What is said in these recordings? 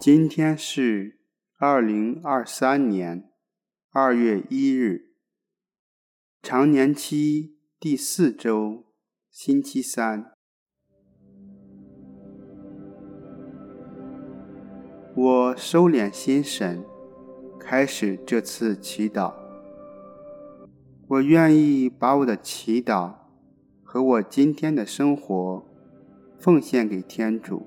今天是二零二三年二月一日，常年期第四周，星期三。我收敛心神，开始这次祈祷。我愿意把我的祈祷和我今天的生活奉献给天主。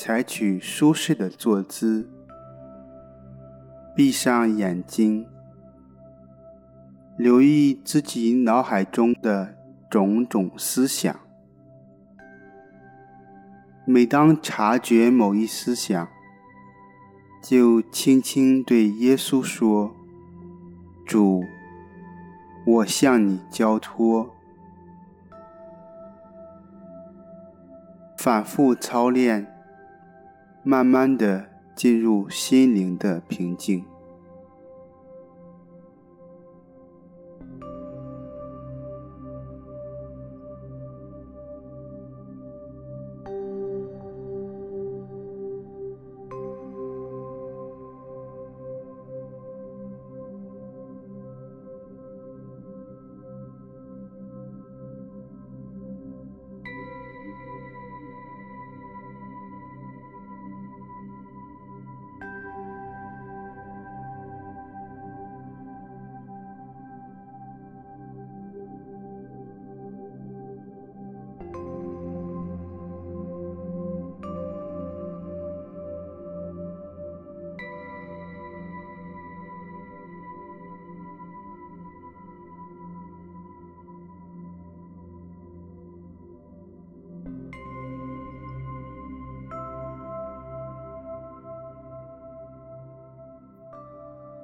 采取舒适的坐姿，闭上眼睛，留意自己脑海中的种种思想。每当察觉某一思想，就轻轻对耶稣说：“主，我向你交托。”反复操练。慢慢的进入心灵的平静。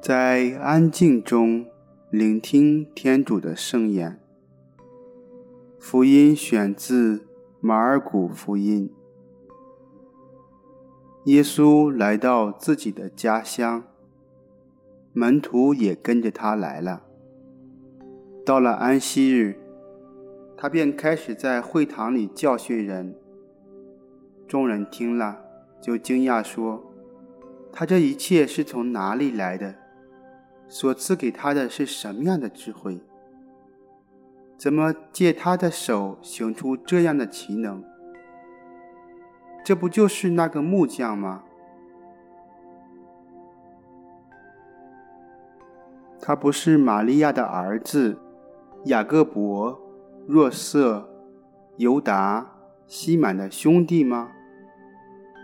在安静中聆听天主的圣言。福音选自马尔谷福音。耶稣来到自己的家乡，门徒也跟着他来了。到了安息日，他便开始在会堂里教训人。众人听了，就惊讶说：“他这一切是从哪里来的？”所赐给他的是什么样的智慧？怎么借他的手行出这样的奇能？这不就是那个木匠吗？他不是玛利亚的儿子雅各伯、若瑟、犹达、西满的兄弟吗？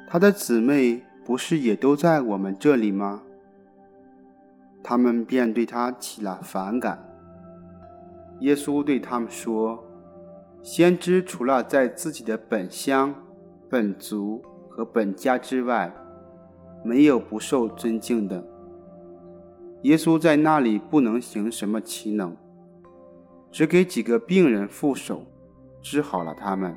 他的姊妹不是也都在我们这里吗？他们便对他起了反感。耶稣对他们说：“先知除了在自己的本乡、本族和本家之外，没有不受尊敬的。耶稣在那里不能行什么奇能，只给几个病人覆手，治好了他们。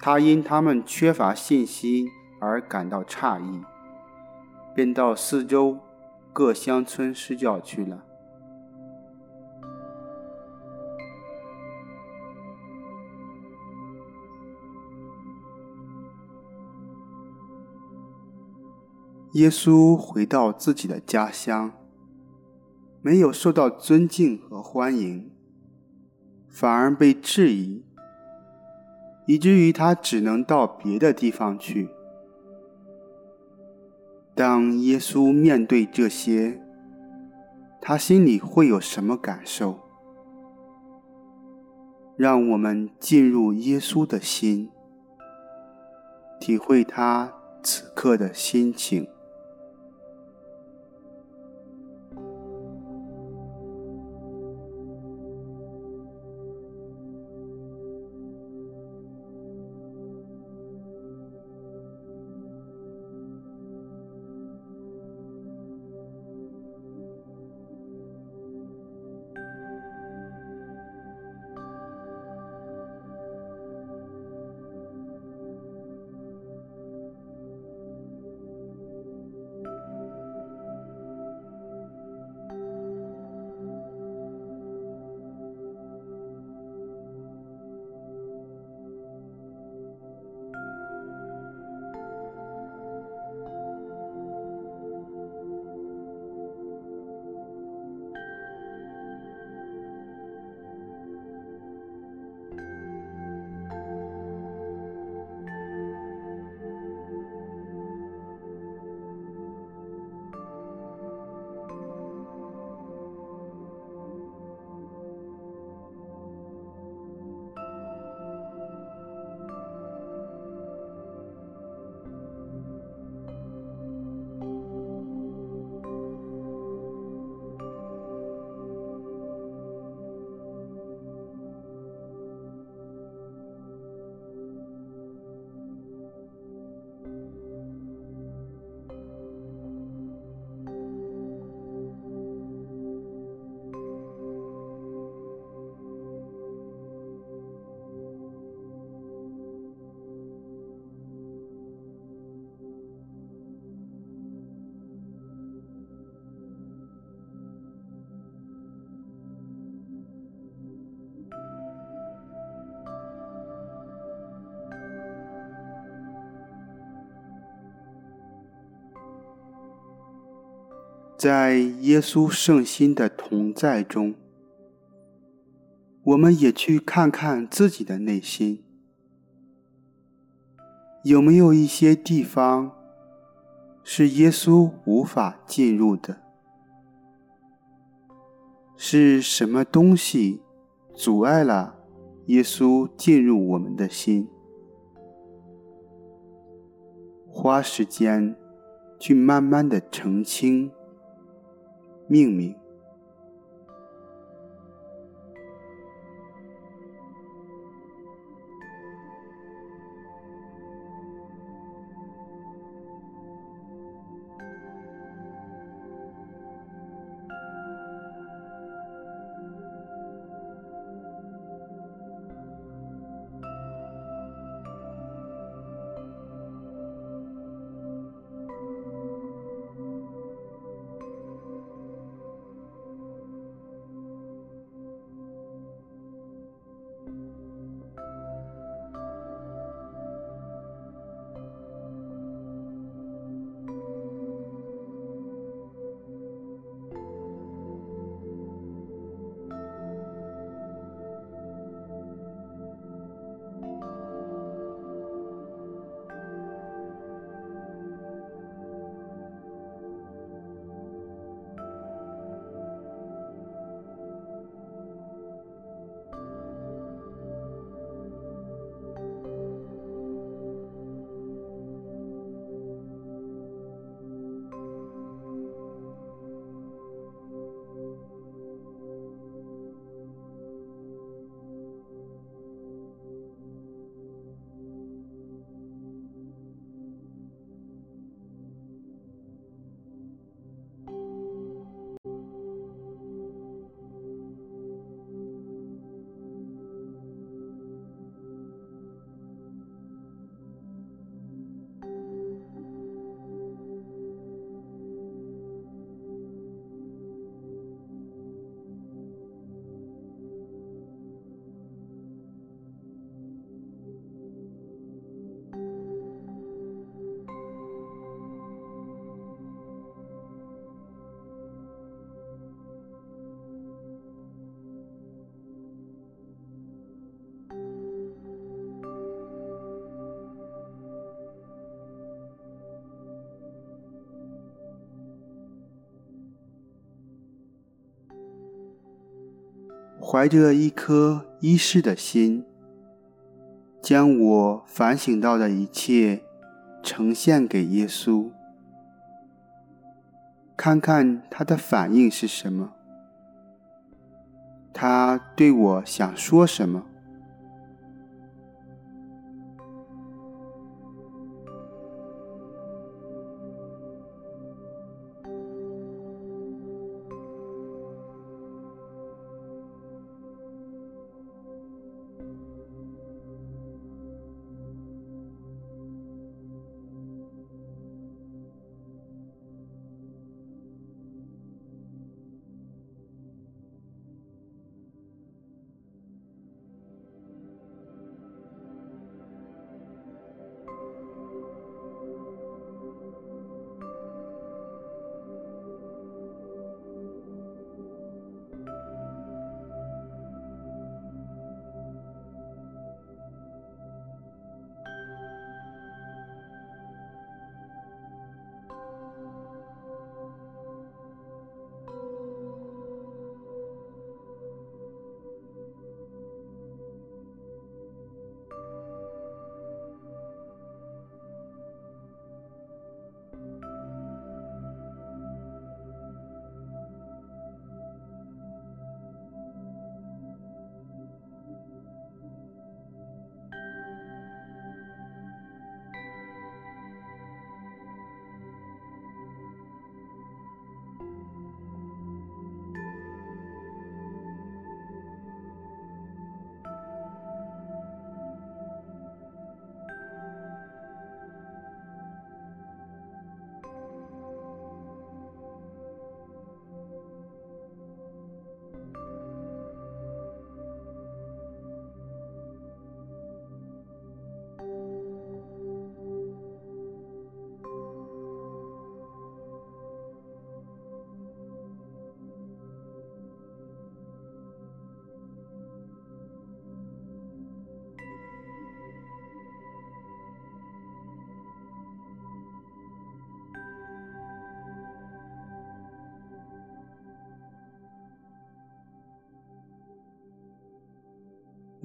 他因他们缺乏信心而感到诧异。”便到四周各乡村施教去了。耶稣回到自己的家乡，没有受到尊敬和欢迎，反而被质疑，以至于他只能到别的地方去。当耶稣面对这些，他心里会有什么感受？让我们进入耶稣的心，体会他此刻的心情。在耶稣圣心的同在中，我们也去看看自己的内心，有没有一些地方是耶稣无法进入的？是什么东西阻碍了耶稣进入我们的心？花时间去慢慢的澄清、命名。怀着一颗医师的心，将我反省到的一切呈现给耶稣，看看他的反应是什么，他对我想说什么。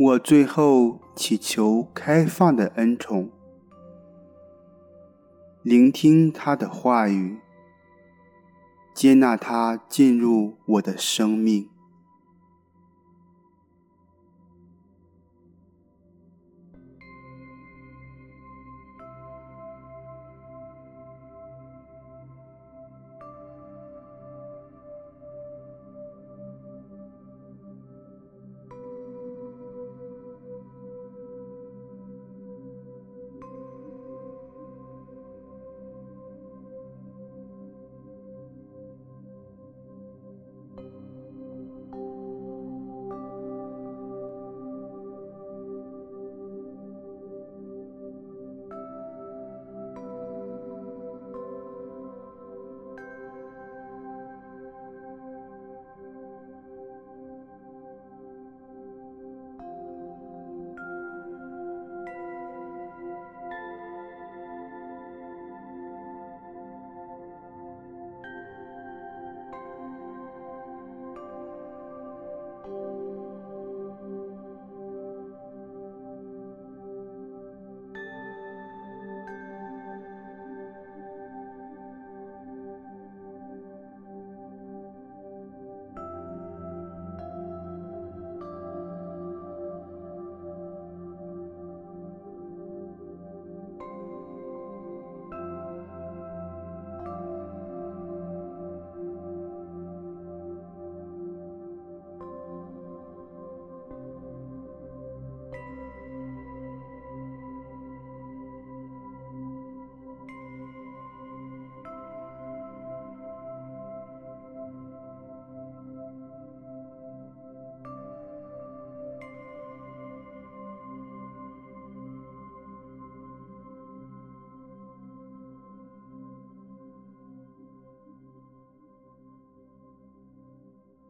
我最后祈求开放的恩宠，聆听他的话语，接纳他进入我的生命。